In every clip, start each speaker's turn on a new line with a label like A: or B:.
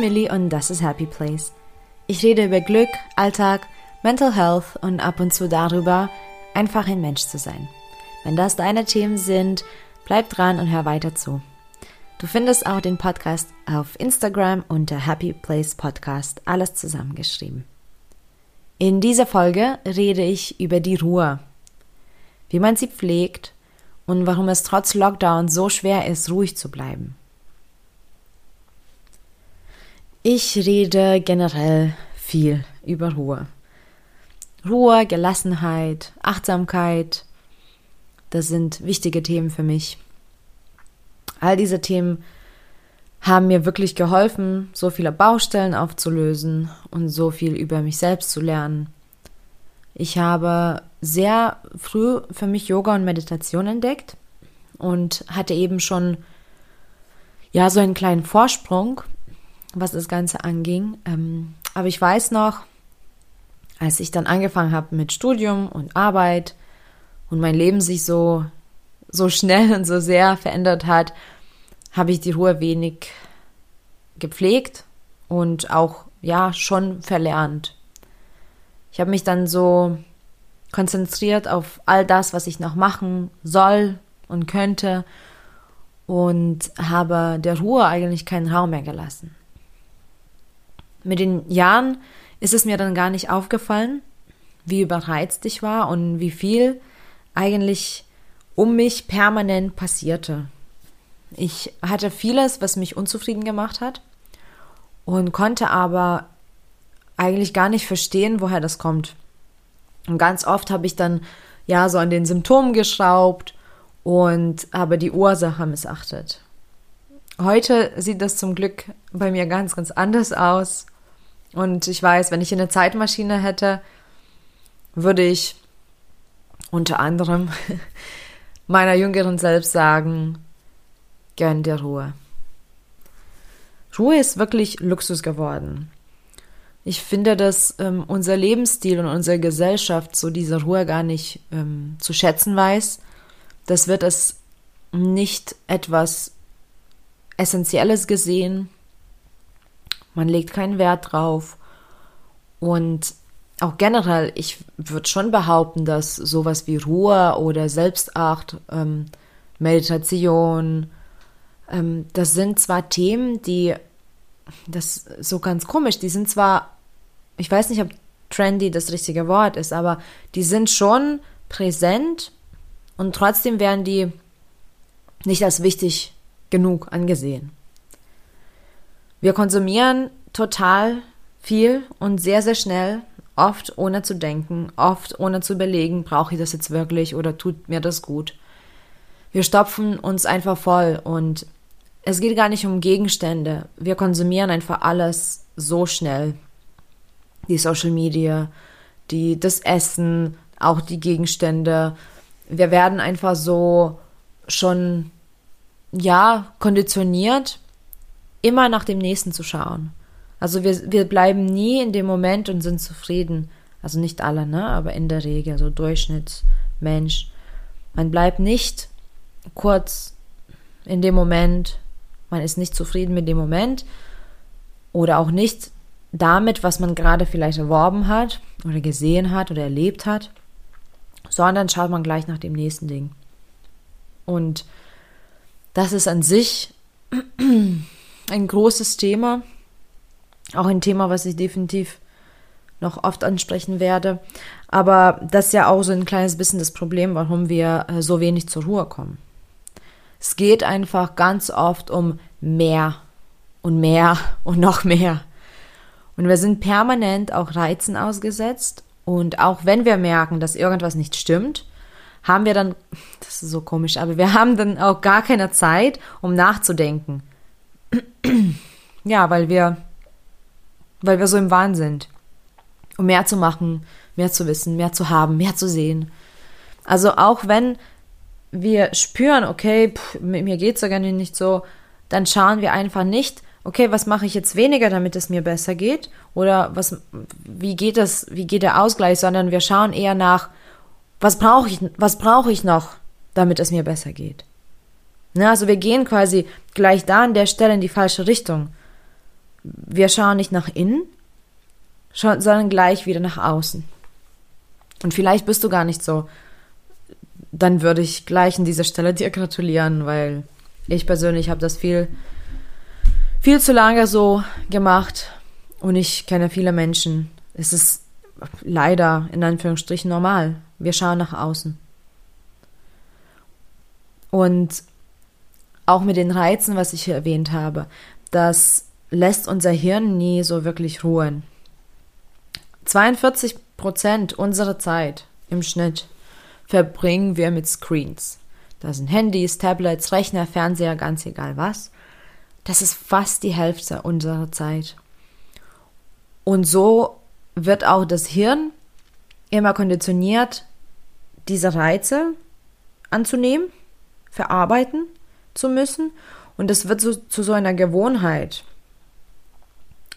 A: bin Millie und das ist Happy Place. Ich rede über Glück, Alltag, Mental Health und ab und zu darüber, einfach ein Mensch zu sein. Wenn das deine Themen sind, bleib dran und hör weiter zu. Du findest auch den Podcast auf Instagram unter Happy Place Podcast, alles zusammengeschrieben. In dieser Folge rede ich über die Ruhe, wie man sie pflegt und warum es trotz Lockdown so schwer ist, ruhig zu bleiben. Ich rede generell viel über Ruhe. Ruhe, Gelassenheit, Achtsamkeit, das sind wichtige Themen für mich. All diese Themen haben mir wirklich geholfen, so viele Baustellen aufzulösen und so viel über mich selbst zu lernen. Ich habe sehr früh für mich Yoga und Meditation entdeckt und hatte eben schon ja so einen kleinen Vorsprung was das Ganze anging. Ähm, aber ich weiß noch, als ich dann angefangen habe mit Studium und Arbeit und mein Leben sich so, so schnell und so sehr verändert hat, habe ich die Ruhe wenig gepflegt und auch, ja, schon verlernt. Ich habe mich dann so konzentriert auf all das, was ich noch machen soll und könnte und habe der Ruhe eigentlich keinen Raum mehr gelassen. Mit den Jahren ist es mir dann gar nicht aufgefallen, wie überreizt ich war und wie viel eigentlich um mich permanent passierte. Ich hatte vieles, was mich unzufrieden gemacht hat und konnte aber eigentlich gar nicht verstehen, woher das kommt. Und ganz oft habe ich dann ja so an den Symptomen geschraubt und habe die Ursache missachtet. Heute sieht das zum Glück bei mir ganz, ganz anders aus. Und ich weiß, wenn ich eine Zeitmaschine hätte, würde ich unter anderem meiner jüngeren Selbst sagen, gönn dir Ruhe. Ruhe ist wirklich Luxus geworden. Ich finde, dass ähm, unser Lebensstil und unsere Gesellschaft so diese Ruhe gar nicht ähm, zu schätzen weiß. Das wird es nicht etwas Essentielles gesehen man legt keinen Wert drauf. Und auch generell, ich würde schon behaupten, dass sowas wie Ruhe oder Selbstacht, ähm, Meditation, ähm, das sind zwar Themen, die, das ist so ganz komisch, die sind zwar, ich weiß nicht, ob trendy das richtige Wort ist, aber die sind schon präsent und trotzdem werden die nicht als wichtig genug angesehen. Wir konsumieren total viel und sehr, sehr schnell, oft ohne zu denken, oft ohne zu überlegen, brauche ich das jetzt wirklich oder tut mir das gut. Wir stopfen uns einfach voll und es geht gar nicht um Gegenstände. Wir konsumieren einfach alles so schnell. Die Social Media, die, das Essen, auch die Gegenstände. Wir werden einfach so schon, ja, konditioniert, immer nach dem nächsten zu schauen. Also wir, wir bleiben nie in dem Moment und sind zufrieden. Also nicht alle, ne? Aber in der Regel, so Durchschnittsmensch. Man bleibt nicht kurz in dem Moment, man ist nicht zufrieden mit dem Moment oder auch nicht damit, was man gerade vielleicht erworben hat oder gesehen hat oder erlebt hat, sondern schaut man gleich nach dem nächsten Ding. Und das ist an sich ein großes Thema, auch ein Thema, was ich definitiv noch oft ansprechen werde. Aber das ist ja auch so ein kleines bisschen das Problem, warum wir äh, so wenig zur Ruhe kommen. Es geht einfach ganz oft um mehr und mehr und noch mehr. Und wir sind permanent auch Reizen ausgesetzt. Und auch wenn wir merken, dass irgendwas nicht stimmt, haben wir dann, das ist so komisch, aber wir haben dann auch gar keine Zeit, um nachzudenken ja, weil wir, weil wir so im Wahn sind. Um mehr zu machen, mehr zu wissen, mehr zu haben, mehr zu sehen. Also auch wenn wir spüren, okay, pff, mir geht's sogar nicht so, dann schauen wir einfach nicht, okay, was mache ich jetzt weniger, damit es mir besser geht? Oder was, wie geht das, wie geht der Ausgleich, sondern wir schauen eher nach, was brauche ich, was brauche ich noch, damit es mir besser geht? Ne, also wir gehen quasi gleich da an der Stelle in die falsche Richtung. wir schauen nicht nach innen, sondern gleich wieder nach außen. Und vielleicht bist du gar nicht so. Dann würde ich gleich an dieser Stelle dir gratulieren, weil ich persönlich habe das viel, viel zu lange so gemacht und ich kenne viele Menschen. Es ist leider in Anführungsstrichen normal. Wir schauen nach außen. Und auch mit den Reizen, was ich hier erwähnt habe, das lässt unser Hirn nie so wirklich ruhen. 42 Prozent unserer Zeit im Schnitt verbringen wir mit Screens. Das sind Handys, Tablets, Rechner, Fernseher, ganz egal was. Das ist fast die Hälfte unserer Zeit. Und so wird auch das Hirn immer konditioniert, diese Reize anzunehmen, verarbeiten zu müssen. Und das wird so, zu so einer Gewohnheit.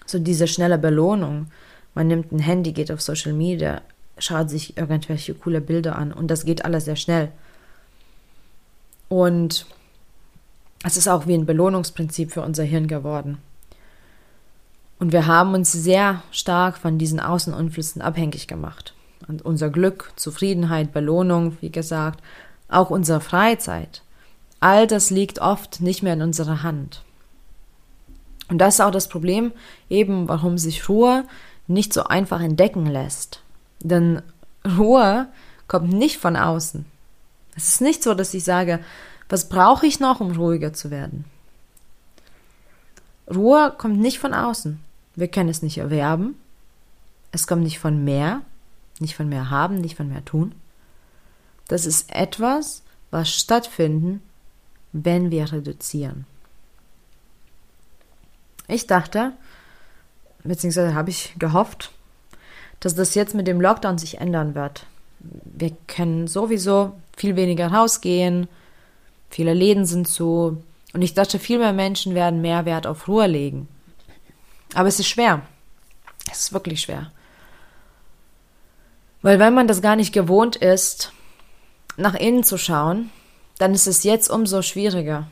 A: So diese schnelle Belohnung. Man nimmt ein Handy, geht auf Social Media, schaut sich irgendwelche coole Bilder an und das geht alles sehr schnell. Und es ist auch wie ein Belohnungsprinzip für unser Hirn geworden. Und wir haben uns sehr stark von diesen Außeneinflüssen abhängig gemacht. Und unser Glück, Zufriedenheit, Belohnung, wie gesagt, auch unsere Freizeit. All das liegt oft nicht mehr in unserer Hand. Und das ist auch das Problem, eben warum sich Ruhe nicht so einfach entdecken lässt. Denn Ruhe kommt nicht von außen. Es ist nicht so, dass ich sage, was brauche ich noch, um ruhiger zu werden? Ruhe kommt nicht von außen. Wir können es nicht erwerben. Es kommt nicht von mehr, nicht von mehr haben, nicht von mehr tun. Das ist etwas, was stattfinden, wenn wir reduzieren. Ich dachte, beziehungsweise habe ich gehofft, dass das jetzt mit dem Lockdown sich ändern wird. Wir können sowieso viel weniger rausgehen, viele Läden sind zu und ich dachte, viel mehr Menschen werden mehr Wert auf Ruhe legen. Aber es ist schwer. Es ist wirklich schwer. Weil wenn man das gar nicht gewohnt ist, nach innen zu schauen, dann ist es jetzt umso schwieriger,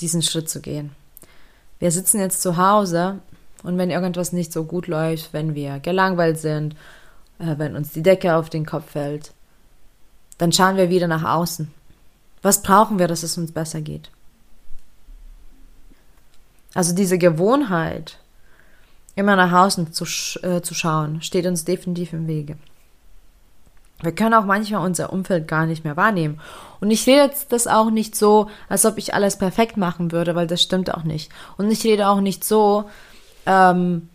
A: diesen Schritt zu gehen. Wir sitzen jetzt zu Hause und wenn irgendwas nicht so gut läuft, wenn wir gelangweilt sind, äh, wenn uns die Decke auf den Kopf fällt, dann schauen wir wieder nach außen. Was brauchen wir, dass es uns besser geht? Also diese Gewohnheit, immer nach außen zu, äh, zu schauen, steht uns definitiv im Wege. Wir können auch manchmal unser Umfeld gar nicht mehr wahrnehmen. Und ich rede jetzt das auch nicht so, als ob ich alles perfekt machen würde, weil das stimmt auch nicht. Und ich rede auch nicht so, ähm,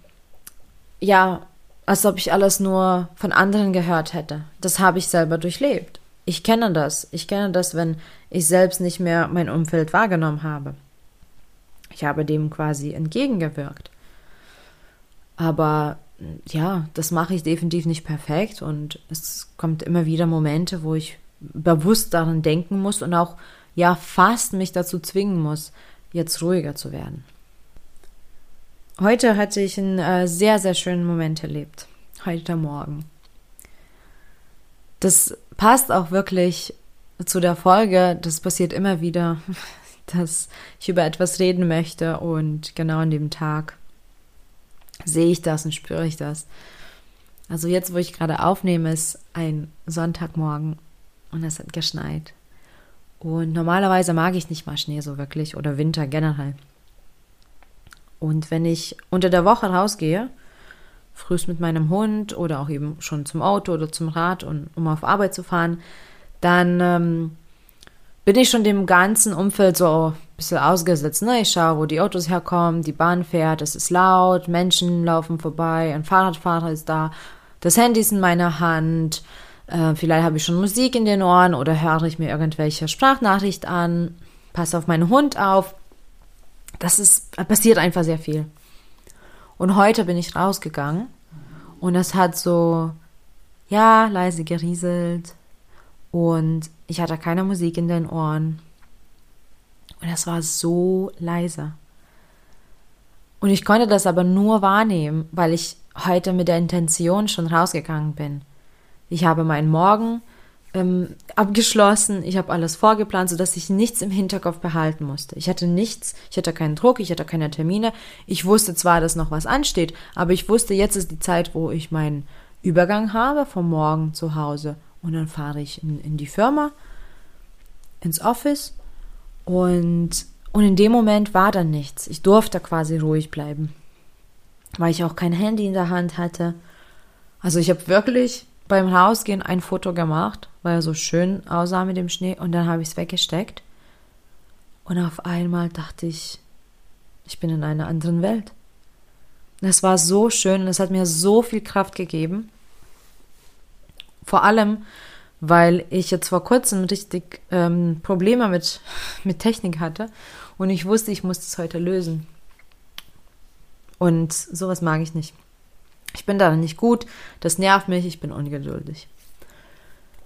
A: ja, als ob ich alles nur von anderen gehört hätte. Das habe ich selber durchlebt. Ich kenne das. Ich kenne das, wenn ich selbst nicht mehr mein Umfeld wahrgenommen habe. Ich habe dem quasi entgegengewirkt. Aber ja, das mache ich definitiv nicht perfekt und es kommt immer wieder Momente, wo ich bewusst daran denken muss und auch ja fast mich dazu zwingen muss, jetzt ruhiger zu werden. Heute hatte ich einen äh, sehr, sehr schönen Moment erlebt. Heute Morgen. Das passt auch wirklich zu der Folge. Das passiert immer wieder, dass ich über etwas reden möchte und genau an dem Tag sehe ich das und spüre ich das. Also jetzt, wo ich gerade aufnehme, ist ein Sonntagmorgen und es hat geschneit. Und normalerweise mag ich nicht mal Schnee so wirklich oder Winter generell. Und wenn ich unter der Woche rausgehe, frühst mit meinem Hund oder auch eben schon zum Auto oder zum Rad, und, um auf Arbeit zu fahren, dann ähm, bin ich schon dem ganzen Umfeld so bisschen ausgesetzt. Ne? Ich schaue, wo die Autos herkommen, die Bahn fährt, es ist laut, Menschen laufen vorbei, ein Fahrradfahrer ist da, das Handy ist in meiner Hand, äh, vielleicht habe ich schon Musik in den Ohren oder höre ich mir irgendwelche Sprachnachricht an, passe auf meinen Hund auf. Das ist, passiert einfach sehr viel. Und heute bin ich rausgegangen und es hat so, ja, leise gerieselt und ich hatte keine Musik in den Ohren. Und es war so leise. Und ich konnte das aber nur wahrnehmen, weil ich heute mit der Intention schon rausgegangen bin. Ich habe meinen Morgen ähm, abgeschlossen, ich habe alles vorgeplant, sodass ich nichts im Hinterkopf behalten musste. Ich hatte nichts, ich hatte keinen Druck, ich hatte keine Termine. Ich wusste zwar, dass noch was ansteht, aber ich wusste, jetzt ist die Zeit, wo ich meinen Übergang habe vom Morgen zu Hause. Und dann fahre ich in, in die Firma, ins Office und, und in dem Moment war dann nichts. Ich durfte quasi ruhig bleiben, weil ich auch kein Handy in der Hand hatte. Also ich habe wirklich beim Rausgehen ein Foto gemacht, weil er so schön aussah mit dem Schnee und dann habe ich es weggesteckt. Und auf einmal dachte ich, ich bin in einer anderen Welt. Das war so schön und es hat mir so viel Kraft gegeben. Vor allem, weil ich jetzt vor kurzem richtig ähm, Probleme mit, mit Technik hatte und ich wusste, ich muss das heute lösen. Und sowas mag ich nicht. Ich bin da nicht gut, das nervt mich, ich bin ungeduldig.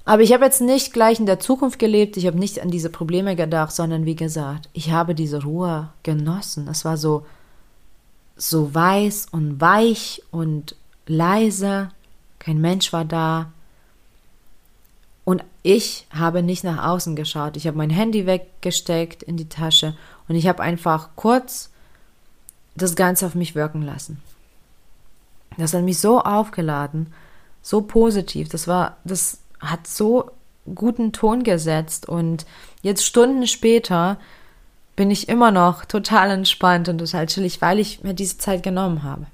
A: Aber ich habe jetzt nicht gleich in der Zukunft gelebt, ich habe nicht an diese Probleme gedacht, sondern wie gesagt, ich habe diese Ruhe genossen. Es war so, so weiß und weich und leise, kein Mensch war da. Und ich habe nicht nach außen geschaut. Ich habe mein Handy weggesteckt in die Tasche und ich habe einfach kurz das Ganze auf mich wirken lassen. Das hat mich so aufgeladen, so positiv. Das war, das hat so guten Ton gesetzt und jetzt Stunden später bin ich immer noch total entspannt und total chillig, weil ich mir diese Zeit genommen habe.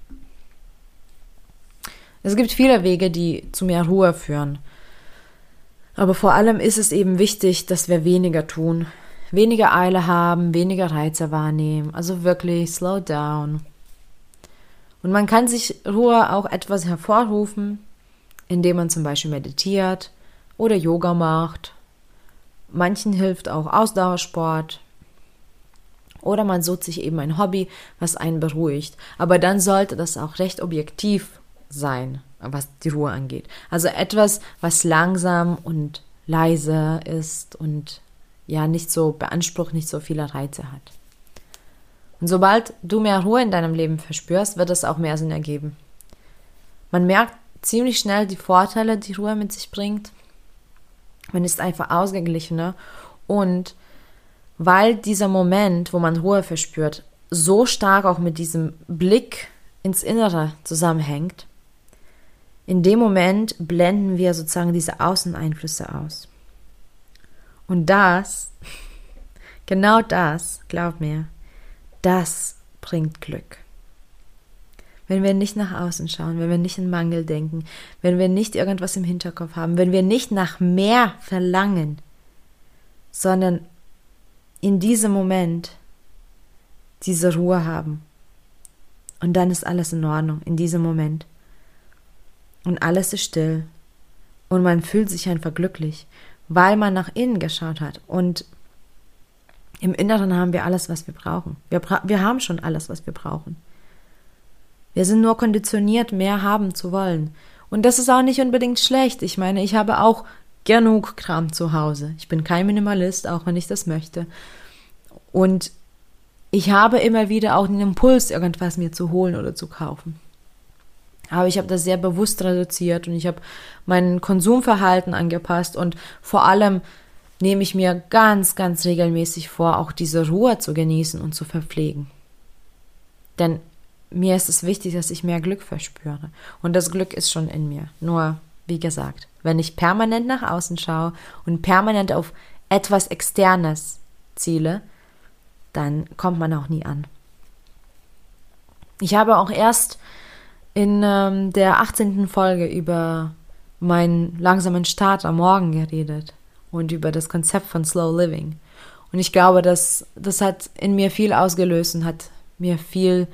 A: Es gibt viele Wege, die zu mehr Ruhe führen. Aber vor allem ist es eben wichtig, dass wir weniger tun, weniger Eile haben, weniger Reize wahrnehmen, also wirklich slow down. Und man kann sich Ruhe auch etwas hervorrufen, indem man zum Beispiel meditiert oder Yoga macht. Manchen hilft auch Ausdauersport. Oder man sucht sich eben ein Hobby, was einen beruhigt. Aber dann sollte das auch recht objektiv sein, was die Ruhe angeht. Also etwas, was langsam und leise ist und ja nicht so beansprucht, nicht so viele Reize hat. Und sobald du mehr Ruhe in deinem Leben verspürst, wird es auch mehr Sinn ergeben. Man merkt ziemlich schnell die Vorteile, die Ruhe mit sich bringt. Man ist einfach ausgeglichener und weil dieser Moment, wo man Ruhe verspürt, so stark auch mit diesem Blick ins Innere zusammenhängt, in dem Moment blenden wir sozusagen diese Außeneinflüsse aus. Und das, genau das, glaub mir, das bringt Glück. Wenn wir nicht nach außen schauen, wenn wir nicht in Mangel denken, wenn wir nicht irgendwas im Hinterkopf haben, wenn wir nicht nach mehr verlangen, sondern in diesem Moment diese Ruhe haben. Und dann ist alles in Ordnung, in diesem Moment. Und alles ist still. Und man fühlt sich einfach glücklich, weil man nach innen geschaut hat und im Inneren haben wir alles, was wir brauchen. Wir, bra wir haben schon alles, was wir brauchen. Wir sind nur konditioniert, mehr haben zu wollen. Und das ist auch nicht unbedingt schlecht. Ich meine, ich habe auch genug Kram zu Hause. Ich bin kein Minimalist, auch wenn ich das möchte. Und ich habe immer wieder auch den Impuls, irgendwas mir zu holen oder zu kaufen. Aber ich habe das sehr bewusst reduziert und ich habe mein Konsumverhalten angepasst und vor allem nehme ich mir ganz, ganz regelmäßig vor, auch diese Ruhe zu genießen und zu verpflegen. Denn mir ist es wichtig, dass ich mehr Glück verspüre. Und das Glück ist schon in mir. Nur, wie gesagt, wenn ich permanent nach außen schaue und permanent auf etwas Externes ziele, dann kommt man auch nie an. Ich habe auch erst in ähm, der 18. Folge über meinen langsamen Start am Morgen geredet und über das Konzept von Slow Living. Und ich glaube, dass das hat in mir viel ausgelöst und hat mir viel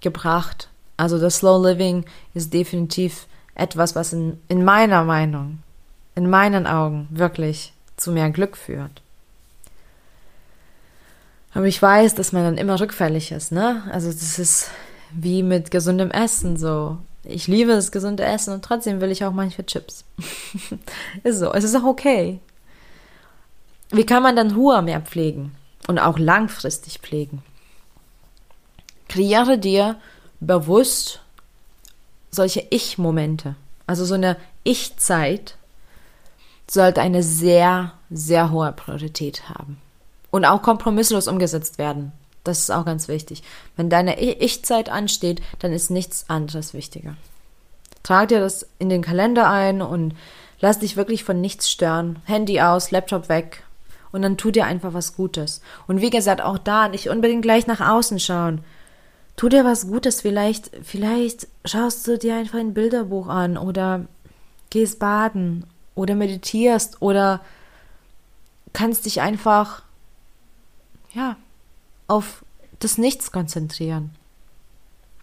A: gebracht. Also das Slow Living ist definitiv etwas, was in, in meiner Meinung, in meinen Augen wirklich zu mehr Glück führt. Aber ich weiß, dass man dann immer rückfällig ist, ne? Also das ist wie mit gesundem Essen so ich liebe das gesunde Essen und trotzdem will ich auch manchmal Chips. ist so, es ist auch okay. Wie kann man dann Ruhe mehr pflegen und auch langfristig pflegen? Kreiere dir bewusst solche Ich-Momente, also so eine Ich-Zeit, sollte eine sehr, sehr hohe Priorität haben. Und auch kompromisslos umgesetzt werden. Das ist auch ganz wichtig. Wenn deine Ich-Zeit ansteht, dann ist nichts anderes wichtiger. Trag dir das in den Kalender ein und lass dich wirklich von nichts stören. Handy aus, Laptop weg. Und dann tu dir einfach was Gutes. Und wie gesagt, auch da nicht unbedingt gleich nach außen schauen. Tu dir was Gutes. Vielleicht, vielleicht schaust du dir einfach ein Bilderbuch an oder gehst baden oder meditierst oder kannst dich einfach, ja, auf das Nichts konzentrieren.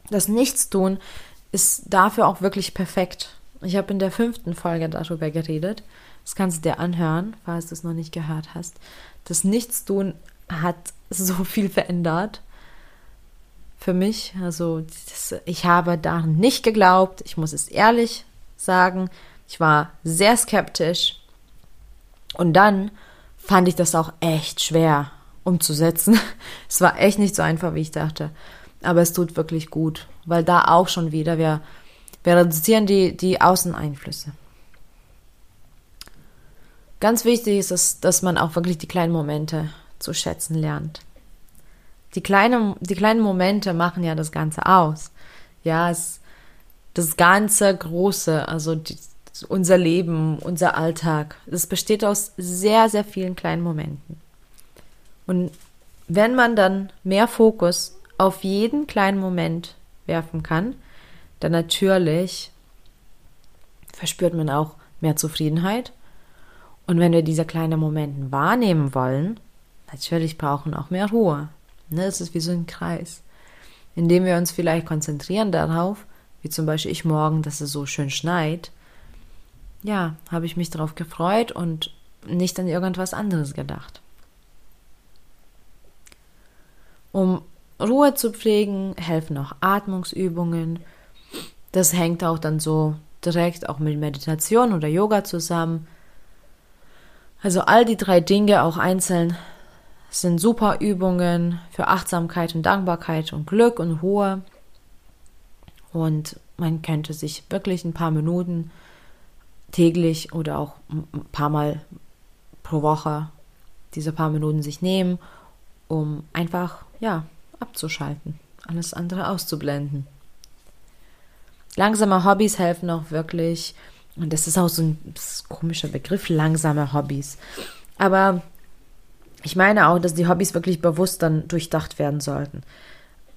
A: Das Nichtstun ist dafür auch wirklich perfekt. Ich habe in der fünften Folge darüber geredet. Das kannst du dir anhören, falls du es noch nicht gehört hast. Das Nichtstun hat so viel verändert für mich. Also das, ich habe daran nicht geglaubt. Ich muss es ehrlich sagen. Ich war sehr skeptisch. Und dann fand ich das auch echt schwer umzusetzen. Es war echt nicht so einfach, wie ich dachte. Aber es tut wirklich gut, weil da auch schon wieder, wir, wir reduzieren die, die Außeneinflüsse. Ganz wichtig ist es, dass man auch wirklich die kleinen Momente zu schätzen lernt. Die, kleine, die kleinen Momente machen ja das Ganze aus. Ja, es, das ganze Große, also die, unser Leben, unser Alltag, das besteht aus sehr, sehr vielen kleinen Momenten. Und wenn man dann mehr Fokus auf jeden kleinen Moment werfen kann, dann natürlich verspürt man auch mehr Zufriedenheit. Und wenn wir diese kleinen Momente wahrnehmen wollen, natürlich brauchen auch mehr Ruhe. Ne, es ist wie so ein Kreis, indem wir uns vielleicht konzentrieren darauf, wie zum Beispiel ich morgen, dass es so schön schneit. Ja, habe ich mich darauf gefreut und nicht an irgendwas anderes gedacht. Um Ruhe zu pflegen, helfen auch Atmungsübungen. Das hängt auch dann so direkt auch mit Meditation oder Yoga zusammen. Also all die drei Dinge auch einzeln sind super Übungen für Achtsamkeit und Dankbarkeit und Glück und Ruhe. Und man könnte sich wirklich ein paar Minuten täglich oder auch ein paar Mal pro Woche diese paar Minuten sich nehmen, um einfach ja abzuschalten, alles andere auszublenden. Langsame Hobbys helfen auch wirklich, und das ist auch so ein komischer Begriff, langsame Hobbys. Aber ich meine auch, dass die Hobbys wirklich bewusst dann durchdacht werden sollten.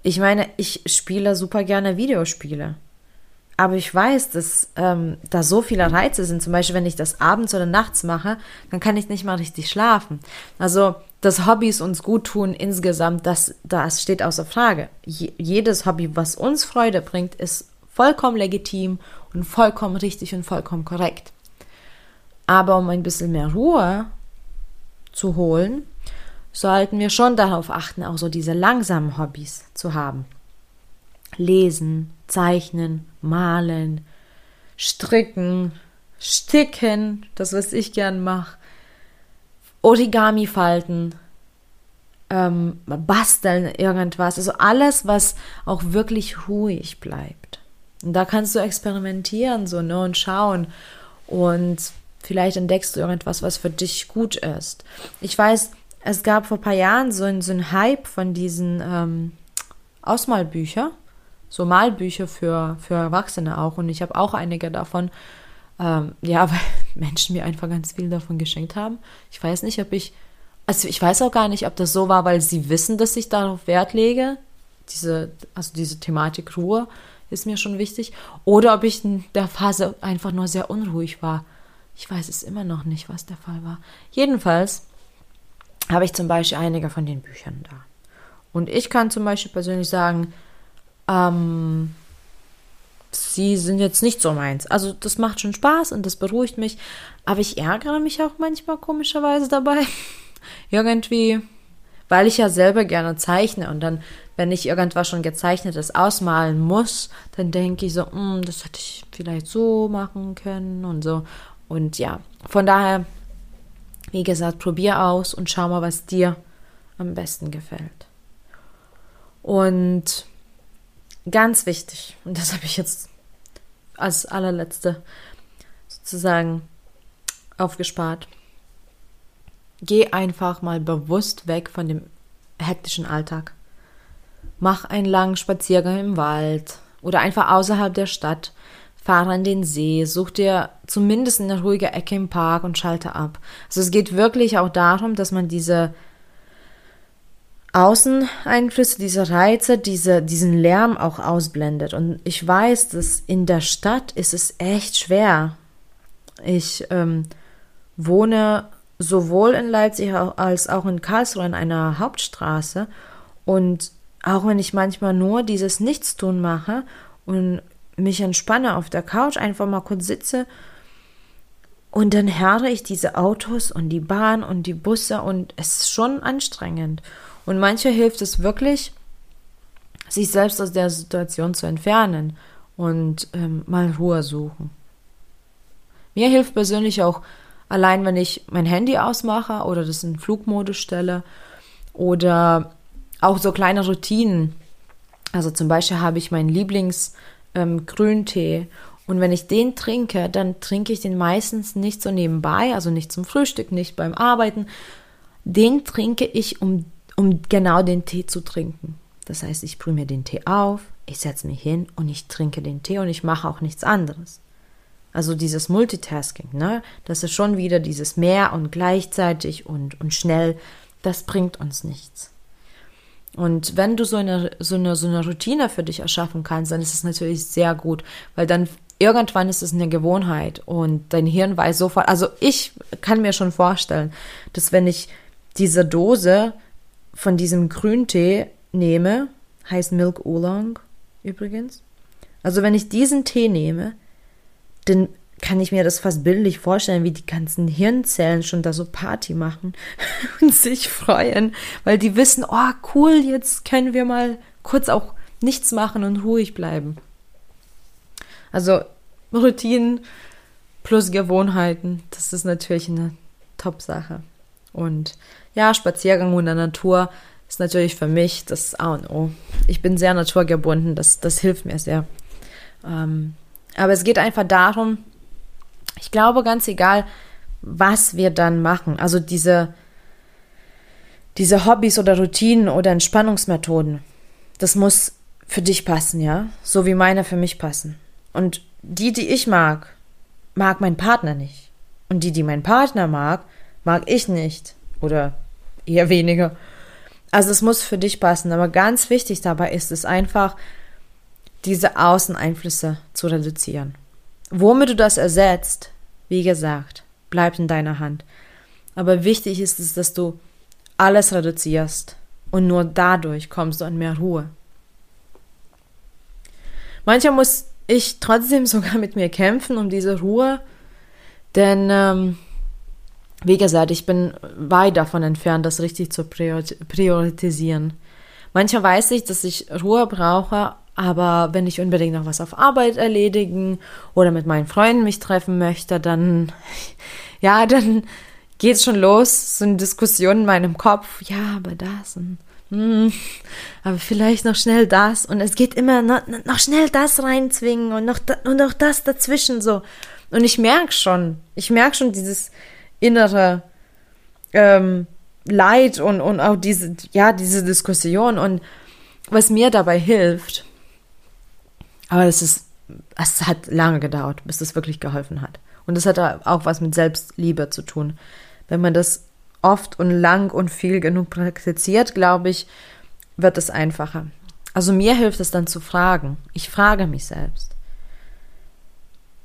A: Ich meine, ich spiele super gerne Videospiele. Aber ich weiß, dass ähm, da so viele Reize sind. Zum Beispiel, wenn ich das abends oder nachts mache, dann kann ich nicht mal richtig schlafen. Also dass Hobbys uns gut tun insgesamt, das, das steht außer Frage. Je, jedes Hobby, was uns Freude bringt, ist vollkommen legitim und vollkommen richtig und vollkommen korrekt. Aber um ein bisschen mehr Ruhe zu holen, sollten wir schon darauf achten, auch so diese langsamen Hobbys zu haben. Lesen, zeichnen, malen, stricken, sticken, das was ich gern mache, Origami falten, ähm, basteln, irgendwas. Also alles, was auch wirklich ruhig bleibt. Und da kannst du experimentieren so, ne, und schauen. Und vielleicht entdeckst du irgendwas, was für dich gut ist. Ich weiß, es gab vor ein paar Jahren so ein, so ein Hype von diesen ähm, Ausmalbücher, so Malbücher für, für Erwachsene auch. Und ich habe auch einige davon. Ähm, ja, weil Menschen mir einfach ganz viel davon geschenkt haben. Ich weiß nicht, ob ich, also ich weiß auch gar nicht, ob das so war, weil sie wissen, dass ich darauf Wert lege. Diese, also diese Thematik Ruhe ist mir schon wichtig. Oder ob ich in der Phase einfach nur sehr unruhig war. Ich weiß es immer noch nicht, was der Fall war. Jedenfalls habe ich zum Beispiel einige von den Büchern da. Und ich kann zum Beispiel persönlich sagen, ähm, sie sind jetzt nicht so meins. Also das macht schon Spaß und das beruhigt mich, aber ich ärgere mich auch manchmal komischerweise dabei. Irgendwie, weil ich ja selber gerne zeichne und dann, wenn ich irgendwas schon gezeichnetes ausmalen muss, dann denke ich so, hm, das hätte ich vielleicht so machen können und so. Und ja, von daher, wie gesagt, probier aus und schau mal, was dir am besten gefällt. Und Ganz wichtig, und das habe ich jetzt als allerletzte sozusagen aufgespart. Geh einfach mal bewusst weg von dem hektischen Alltag. Mach einen langen Spaziergang im Wald oder einfach außerhalb der Stadt. Fahre an den See, such dir zumindest eine ruhige Ecke im Park und schalte ab. Also es geht wirklich auch darum, dass man diese Außeneinflüsse, diese Reize, diese, diesen Lärm auch ausblendet. Und ich weiß, dass in der Stadt ist es echt schwer. Ich ähm, wohne sowohl in Leipzig als auch in Karlsruhe in einer Hauptstraße. Und auch wenn ich manchmal nur dieses Nichtstun mache und mich entspanne auf der Couch, einfach mal kurz sitze und dann höre ich diese Autos und die Bahn und die Busse und es ist schon anstrengend. Und manche hilft es wirklich, sich selbst aus der Situation zu entfernen und ähm, mal Ruhe suchen. Mir hilft persönlich auch allein, wenn ich mein Handy ausmache oder das in Flugmodus stelle oder auch so kleine Routinen. Also zum Beispiel habe ich meinen Lieblingsgrüntee ähm, und wenn ich den trinke, dann trinke ich den meistens nicht so nebenbei, also nicht zum Frühstück, nicht beim Arbeiten. Den trinke ich, um, um genau den Tee zu trinken. Das heißt, ich brühe mir den Tee auf, ich setze mich hin und ich trinke den Tee und ich mache auch nichts anderes. Also dieses Multitasking, ne? Das ist schon wieder dieses mehr und gleichzeitig und, und schnell, das bringt uns nichts. Und wenn du so eine, so eine, so eine Routine für dich erschaffen kannst, dann ist es natürlich sehr gut, weil dann irgendwann ist es eine Gewohnheit und dein Hirn weiß sofort, also ich kann mir schon vorstellen, dass wenn ich diese Dose von diesem Grüntee nehme, heißt Milk Oolong übrigens, also wenn ich diesen Tee nehme, dann kann ich mir das fast bildlich vorstellen, wie die ganzen Hirnzellen schon da so Party machen und sich freuen, weil die wissen, oh cool, jetzt können wir mal kurz auch nichts machen und ruhig bleiben. Also Routinen plus Gewohnheiten, das ist natürlich eine Top-Sache. Und ja, Spaziergang in der Natur ist natürlich für mich das A und O. Ich bin sehr naturgebunden, das, das hilft mir sehr. Ähm, aber es geht einfach darum, ich glaube, ganz egal, was wir dann machen, also diese, diese Hobbys oder Routinen oder Entspannungsmethoden, das muss für dich passen, ja, so wie meine für mich passen. Und die, die ich mag, mag mein Partner nicht. Und die, die mein Partner mag, mag ich nicht. Oder eher weniger. Also es muss für dich passen. Aber ganz wichtig dabei ist es einfach, diese Außeneinflüsse zu reduzieren. Womit du das ersetzt, wie gesagt, bleibt in deiner Hand. Aber wichtig ist es, dass du alles reduzierst und nur dadurch kommst du an mehr Ruhe. Manchmal muss ich trotzdem sogar mit mir kämpfen um diese Ruhe, denn ähm, wie gesagt, ich bin weit davon entfernt, das richtig zu priorisieren. Manchmal weiß ich, dass ich Ruhe brauche, aber wenn ich unbedingt noch was auf Arbeit erledigen oder mit meinen Freunden mich treffen möchte, dann, ja, dann geht's schon los, so eine Diskussion in meinem Kopf. Ja, aber das und, hm, aber vielleicht noch schnell das und es geht immer noch, noch schnell das reinzwingen und noch, und noch das dazwischen so. Und ich merke schon, ich merke schon dieses innere ähm, Leid und, und auch diese, ja, diese Diskussion und was mir dabei hilft, aber es ist, es hat lange gedauert, bis es wirklich geholfen hat. Und es hat auch was mit Selbstliebe zu tun. Wenn man das oft und lang und viel genug praktiziert, glaube ich, wird es einfacher. Also mir hilft es dann zu fragen. Ich frage mich selbst.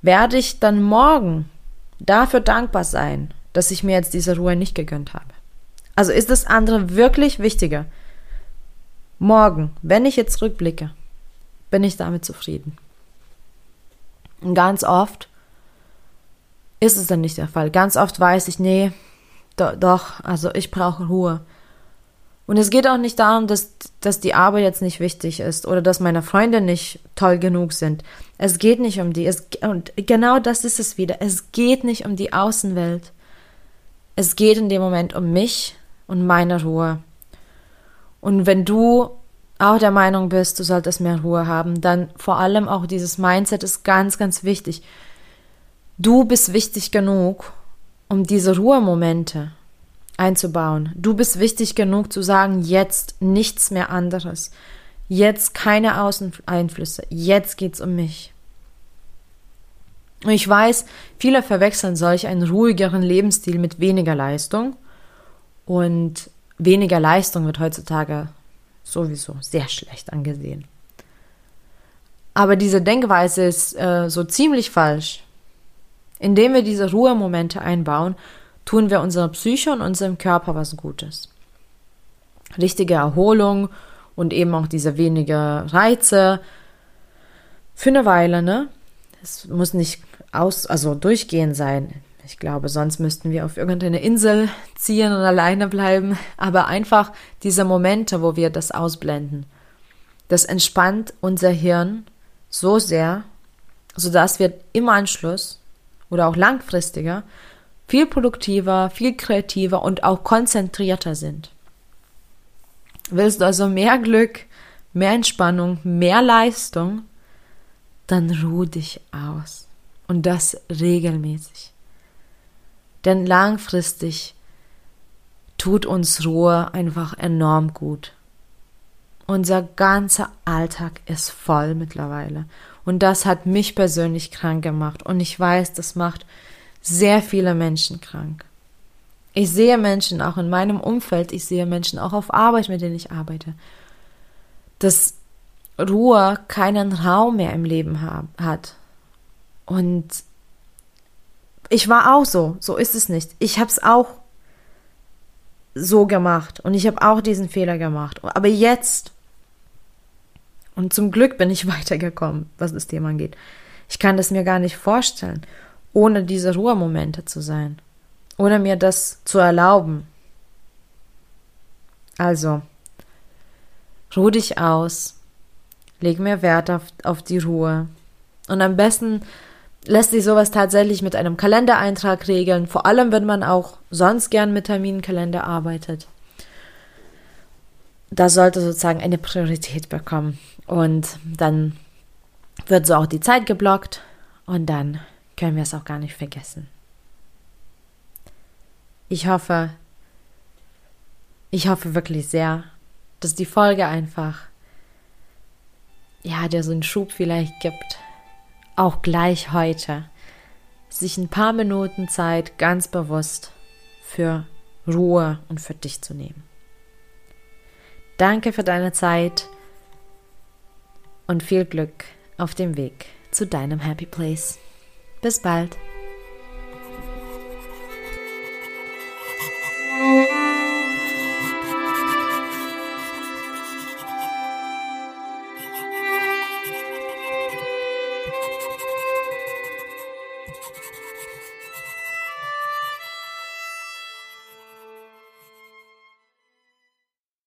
A: Werde ich dann morgen dafür dankbar sein, dass ich mir jetzt diese Ruhe nicht gegönnt habe? Also ist das andere wirklich wichtiger? Morgen, wenn ich jetzt rückblicke, bin ich damit zufrieden. Und ganz oft ist es dann nicht der Fall. Ganz oft weiß ich, nee, do, doch, also ich brauche Ruhe. Und es geht auch nicht darum, dass, dass die Arbeit jetzt nicht wichtig ist oder dass meine Freunde nicht toll genug sind. Es geht nicht um die. Es, und genau das ist es wieder. Es geht nicht um die Außenwelt. Es geht in dem Moment um mich und meine Ruhe. Und wenn du auch der Meinung bist, du solltest mehr Ruhe haben, dann vor allem auch dieses Mindset ist ganz, ganz wichtig. Du bist wichtig genug um diese Ruhemomente einzubauen. Du bist wichtig genug zu sagen, jetzt nichts mehr anderes. Jetzt keine Außeneinflüsse. Jetzt geht's um mich. Ich weiß, viele verwechseln solch einen ruhigeren Lebensstil mit weniger Leistung. Und weniger Leistung wird heutzutage sowieso sehr schlecht angesehen. Aber diese Denkweise ist äh, so ziemlich falsch. Indem wir diese Ruhemomente einbauen, tun wir unserer Psyche und unserem Körper was Gutes. Richtige Erholung und eben auch diese weniger Reize für eine Weile, ne? Es muss nicht aus, also durchgehend sein. Ich glaube, sonst müssten wir auf irgendeine Insel ziehen und alleine bleiben. Aber einfach diese Momente, wo wir das ausblenden, das entspannt unser Hirn so sehr, sodass wir im Anschluss oder auch langfristiger viel produktiver, viel kreativer und auch konzentrierter sind. Willst du also mehr Glück, mehr Entspannung, mehr Leistung, dann ruh dich aus. Und das regelmäßig. Denn langfristig tut uns Ruhe einfach enorm gut. Unser ganzer Alltag ist voll mittlerweile. Und das hat mich persönlich krank gemacht. Und ich weiß, das macht sehr viele Menschen krank. Ich sehe Menschen auch in meinem Umfeld, ich sehe Menschen auch auf Arbeit, mit denen ich arbeite, dass Ruhe keinen Raum mehr im Leben hat. Und ich war auch so, so ist es nicht. Ich habe es auch so gemacht und ich habe auch diesen Fehler gemacht. Aber jetzt, und zum Glück bin ich weitergekommen, was das Thema angeht. Ich kann das mir gar nicht vorstellen ohne diese Ruhemomente zu sein, ohne mir das zu erlauben. Also, ruh dich aus, leg mehr Wert auf, auf die Ruhe. Und am besten lässt sich sowas tatsächlich mit einem Kalendereintrag regeln, vor allem wenn man auch sonst gern mit Terminkalender arbeitet. Das sollte sozusagen eine Priorität bekommen. Und dann wird so auch die Zeit geblockt und dann können wir es auch gar nicht vergessen. Ich hoffe, ich hoffe wirklich sehr, dass die Folge einfach, ja, dir so einen Schub vielleicht gibt, auch gleich heute, sich ein paar Minuten Zeit ganz bewusst für Ruhe und für dich zu nehmen. Danke für deine Zeit und viel Glück auf dem Weg zu deinem Happy Place. Bis bald.